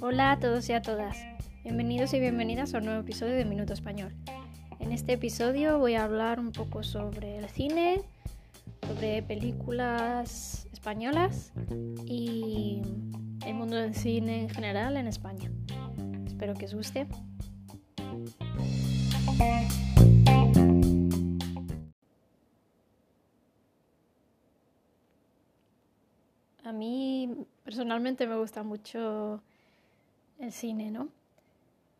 Hola a todos y a todas. Bienvenidos y bienvenidas a un nuevo episodio de Minuto Español. En este episodio voy a hablar un poco sobre el cine, sobre películas españolas y el mundo del cine en general en España. Espero que os guste. A mí personalmente me gusta mucho el cine, ¿no?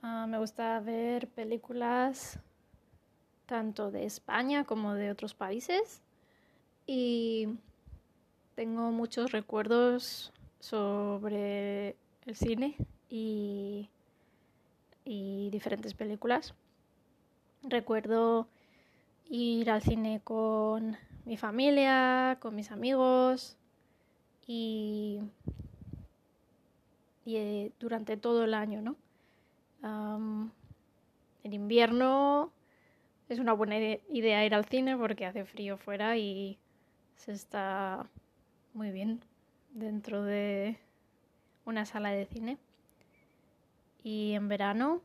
Ah, me gusta ver películas tanto de España como de otros países y tengo muchos recuerdos sobre el cine y, y diferentes películas. Recuerdo ir al cine con mi familia, con mis amigos y, eh, durante todo el año, ¿no? en invierno es una buena idea ir al cine porque hace frío fuera y se está muy bien dentro de una sala de cine. Y en verano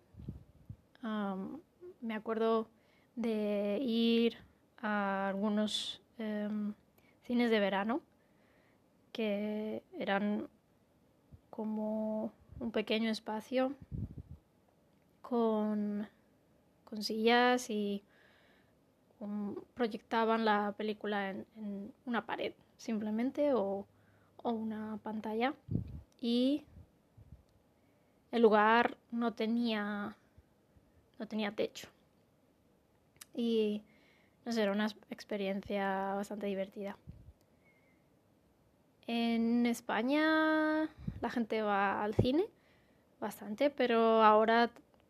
me acuerdo de ir a algunos em, cines de verano que eran como un pequeño espacio con, con sillas y proyectaban la película en, una pared simplemente o, una pantalla y el lugar no tenía no tenía techo y no sé, era una experiencia bastante divertida. En España la gente va al cine bastante, pero ahora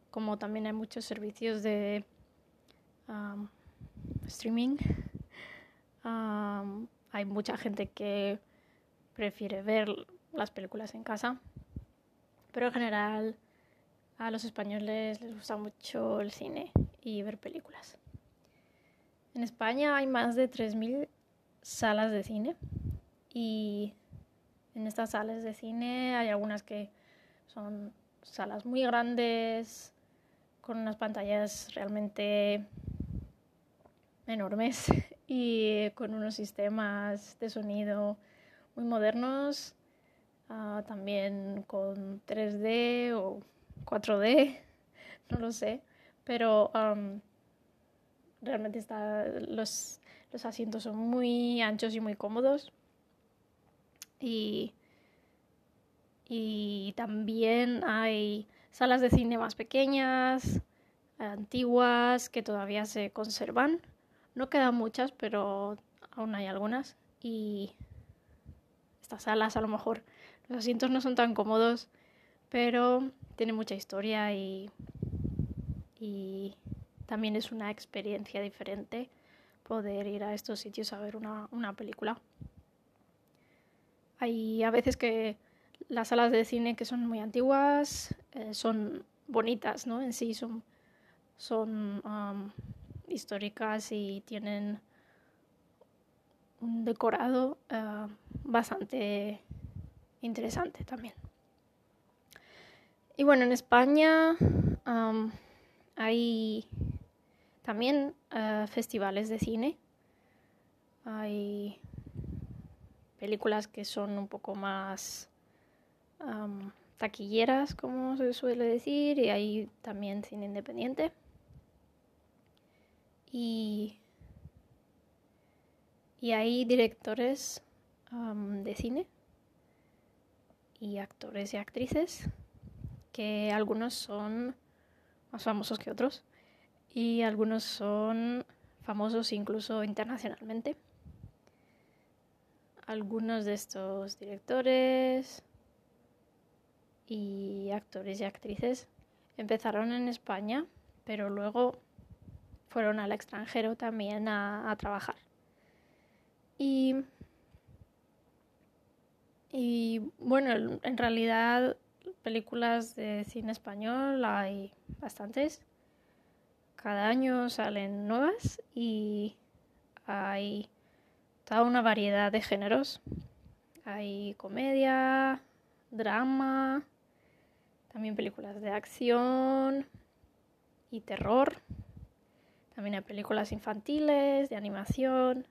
como también hay muchos servicios de streaming. hay mucha gente que prefiere ver las películas en casa, pero en general a los españoles les gusta mucho el cine y ver películas. En España hay más de 3.000 salas de cine y en estas salas de cine hay algunas que son salas muy grandes con unas pantallas realmente enormes y con unos sistemas de sonido muy modernos, ah, también con 3D o 4D, no lo sé, pero realmente está, los, los asientos son muy anchos y muy cómodos. Y, también hay salas de cine más pequeñas, antiguas, que todavía se conservan no quedan muchas, pero aún hay algunas. Y estas salas a lo mejor los asientos no son tan cómodos, pero tiene mucha historia y, y también es una experiencia diferente poder ir a estos sitios a ver una, una película. Hay a veces que las salas de cine que son muy antiguas eh, son bonitas, ¿no? En sí son, son históricas y tienen un decorado eh, bastante interesante también. Y bueno, en España hay también eh, festivales de cine. Hay películas que son un poco más taquilleras, como se suele decir, y hay también cine independiente. Y, hay directores de cine y actores y actrices que algunos son más famosos que otros y algunos son famosos incluso internacionalmente. Algunos de estos directores y actores y actrices empezaron en España, pero luego fueron al extranjero también a, trabajar. Y, y bueno, en realidad películas de cine español hay bastantes. Cada año salen nuevas y hay toda una variedad de géneros. Hay comedia, drama, también películas de acción y terror. También hay películas infantiles, de animación.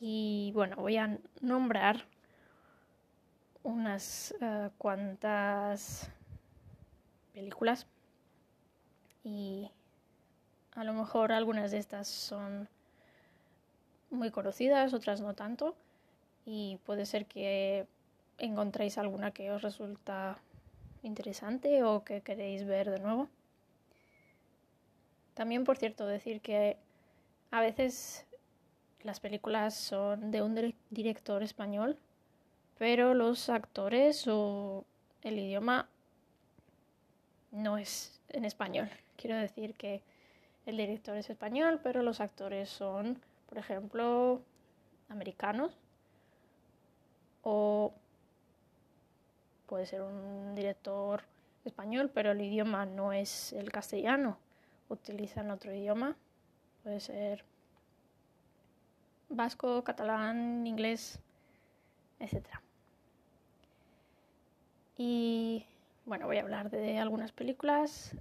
Y bueno, voy a nombrar unas uh, cuantas películas y a lo mejor algunas de estas son muy conocidas, otras no tanto y puede ser que encontréis alguna que os resulta interesante o que queréis ver de nuevo. También, por cierto, decir que a veces las películas son de un director español, pero los actores o el idioma no es en español. Quiero decir que el director es español, pero los actores son, por ejemplo, americanos o puede ser un director español, pero el idioma no es el castellano, utilizan otro idioma, puede ser vasco, catalán, inglés, etc. Y bueno, voy a hablar de algunas películas.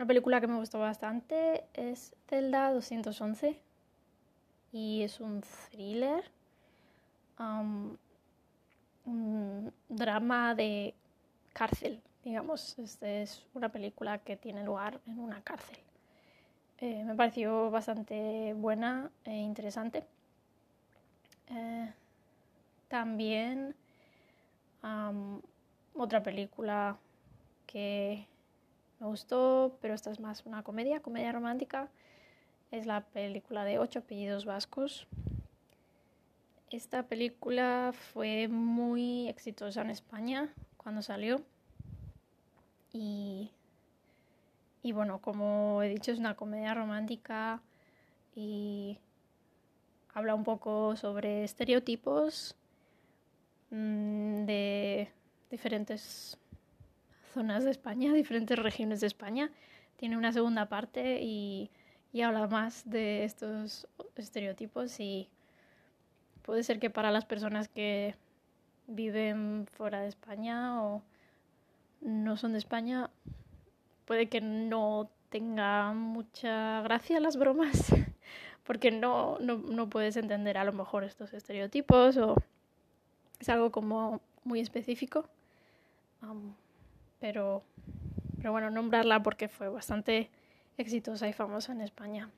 Una película que me gustó bastante es Zelda 211 y es un thriller, un drama de cárcel, digamos. Este es una película que tiene lugar en una cárcel. Eh, me pareció bastante buena e interesante. Eh, también otra película que me gustó, pero esta es más una comedia, comedia romántica, es la película de Ocho apellidos vascos. Esta película fue muy exitosa en España cuando salió y, y bueno, como he dicho, es una comedia romántica y habla un poco sobre estereotipos Mm, de diferentes zonas de España, diferentes regiones de España. Tiene una segunda parte y, y habla más de estos estereotipos y puede ser que para las personas que viven fuera de España o no son de España, puede que no tenga mucha gracia las bromas, porque no, no, no puedes entender a lo mejor estos estereotipos o es algo como muy específico, pero, pero bueno, nombrarla porque fue bastante exitosa y famosa en España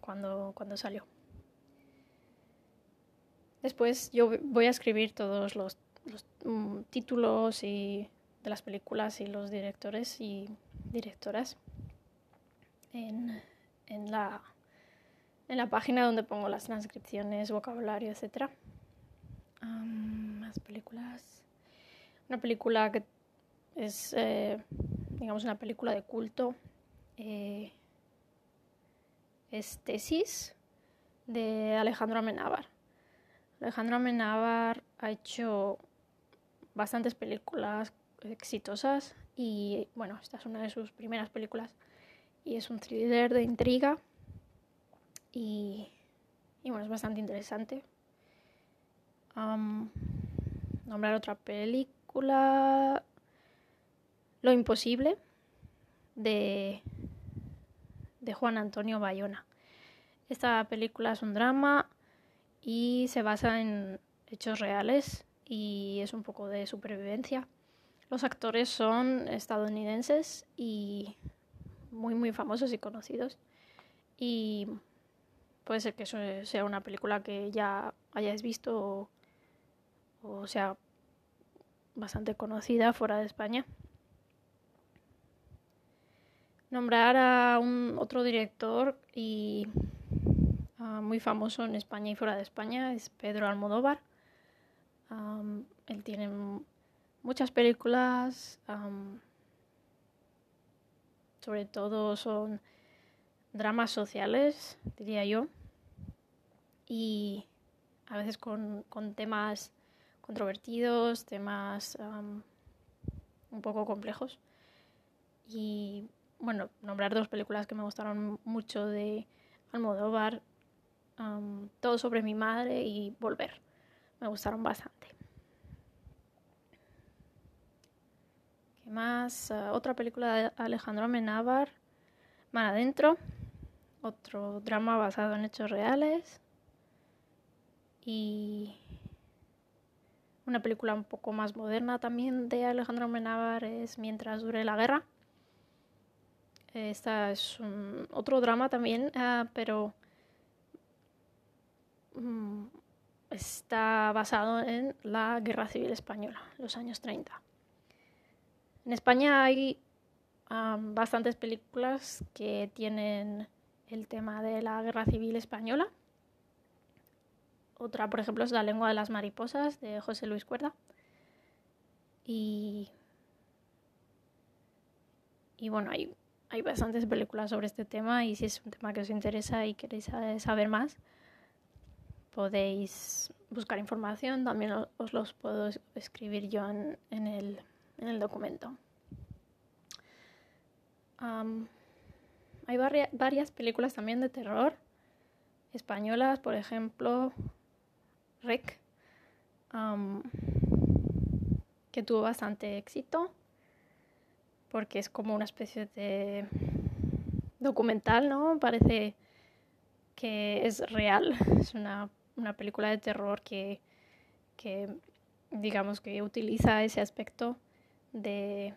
cuando, cuando salió. Después yo voy a escribir todos los, mm, títulos y de las películas y los directores y directoras en, en, la, en la página donde pongo las transcripciones, vocabulario, etcétera más películas. Una película que es, eh, digamos, una película de culto. Eh, es Tesis de Alejandro Amenábar. Alejandro Amenábar ha hecho bastantes películas exitosas y bueno, esta es una de sus primeras películas y es un thriller de intriga y, y bueno, es bastante interesante nombrar otra película. Lo imposible de, Juan Antonio Bayona. Esta película es un drama y se basa en hechos reales y es un poco de supervivencia. Los actores son estadounidenses y muy muy famosos y conocidos. Y puede ser que eso sea una película que ya hayáis visto o sea, bastante conocida fuera de España. Nombrar a un otro director y uh, muy famoso en España y fuera de España es Pedro Almodóvar. Él tiene muchas películas, sobre todo son dramas sociales, diría yo, y a veces con, con temas controvertidos, temas un poco complejos. Y bueno, nombrar dos películas que me gustaron mucho de Almodóvar Todo sobre mi madre y Volver. Me gustaron bastante. ¿Qué más? Ah, otra película de Alejandro Amenábar, Mar Adentro. Otro drama basado en hechos reales. Y una película un poco más moderna también de Alejandro Amenábar es Mientras dure la guerra. Esta es otro drama también, ah, pero mm, está basado en la Guerra Civil Española, los años 30. En España hay bastantes películas que tienen el tema de la Guerra Civil Española. Otra, por ejemplo, es La lengua de las mariposas de José Luis Cuerda. Y, y bueno, hay, hay bastantes películas sobre este tema y si es un tema que os interesa y queréis saber más, podéis buscar información. También os los puedo escribir yo en, el, en el, documento. hay varias películas también de terror españolas, por ejemplo, Rec, que tuvo bastante éxito porque es como una especie de documental, ¿no? Parece que es real, es una, película de terror que, que, digamos que utiliza ese aspecto de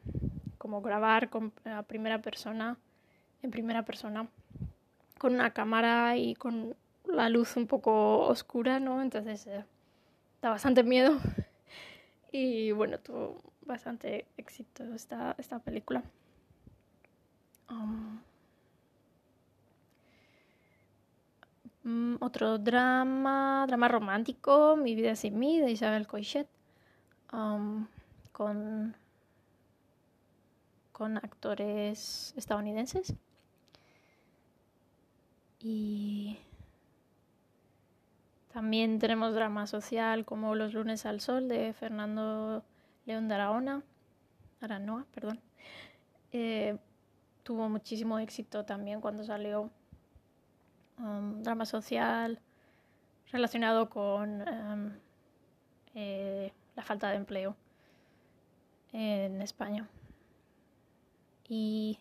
como grabar con primera persona, en primera persona, con una cámara y con la luz un poco oscura, ¿no? Entonces eh, da bastante miedo. Y bueno, tuvo bastante éxito esta, esta película. Mm, otro drama, drama romántico, Mi vida sin mí, de Isabel Coixet, con, con actores estadounidenses. Y también tenemos drama social como Los lunes al sol de Fernando León de Aragona, Aranoa, perdón. Eh, tuvo muchísimo éxito también cuando salió um, drama social relacionado con um, eh, la falta de empleo en España. Y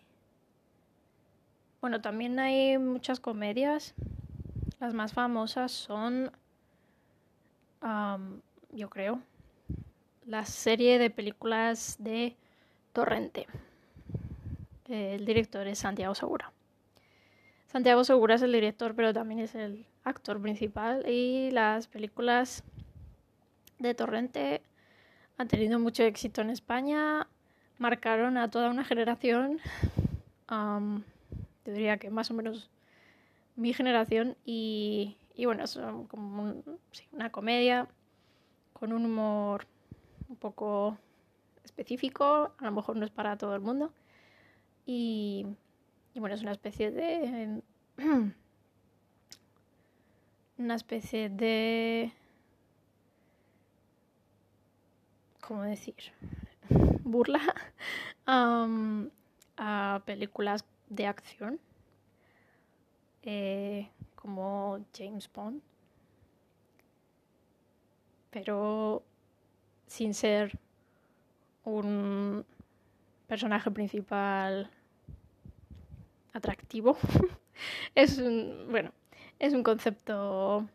bueno, también hay muchas comedias. Las más famosas son yo creo, la serie de películas de Torrente. El director es Santiago Segura. Santiago Segura es el director, pero también es el actor principal y las películas de Torrente han tenido mucho éxito en España, marcaron a toda una generación, diría que más o menos mi generación y bueno, es como una comedia con un humor un poco específico, a lo mejor no es para todo el mundo. Y, bueno, es una especie de... una especie de... ¿Cómo decir? Burla a películas de acción. Eh, como James Bond, pero sin ser un personaje principal atractivo. es un, bueno, es un concepto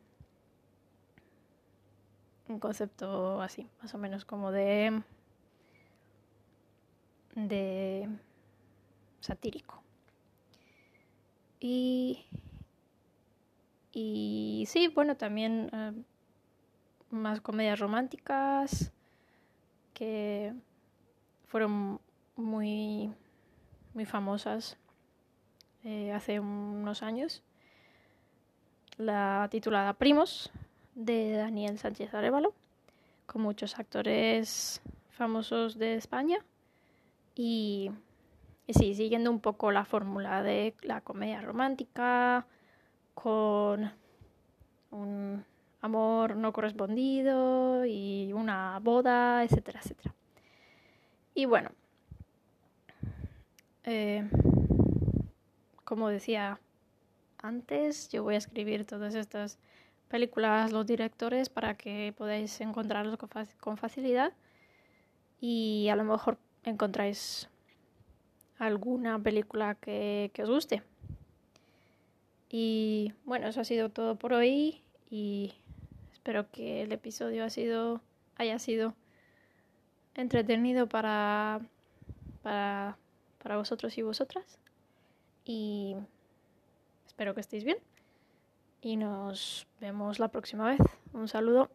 un concepto así, más o menos como de de satírico. Y y sí, bueno, también eh, más comedias románticas que fueron muy, muy famosas eh, hace unos años. La titulada Primos de Daniel Sánchez Arevalo, con muchos actores famosos de España. Y, y sí, siguiendo un poco la fórmula de la comedia romántica, con un amor no correspondido y una boda, etcétera, etcétera. Y bueno, eh, como decía antes. Yo voy a escribir todas estas películas, los directores, para que podáis encontrarlos con, facilidad. Y a lo mejor encontráis alguna película que, que os guste. Y bueno, eso ha sido todo por hoy y espero que el episodio haya sido entretenido para, para, para vosotros y vosotras. Y espero que estéis bien. Y nos vemos la próxima vez. Un saludo.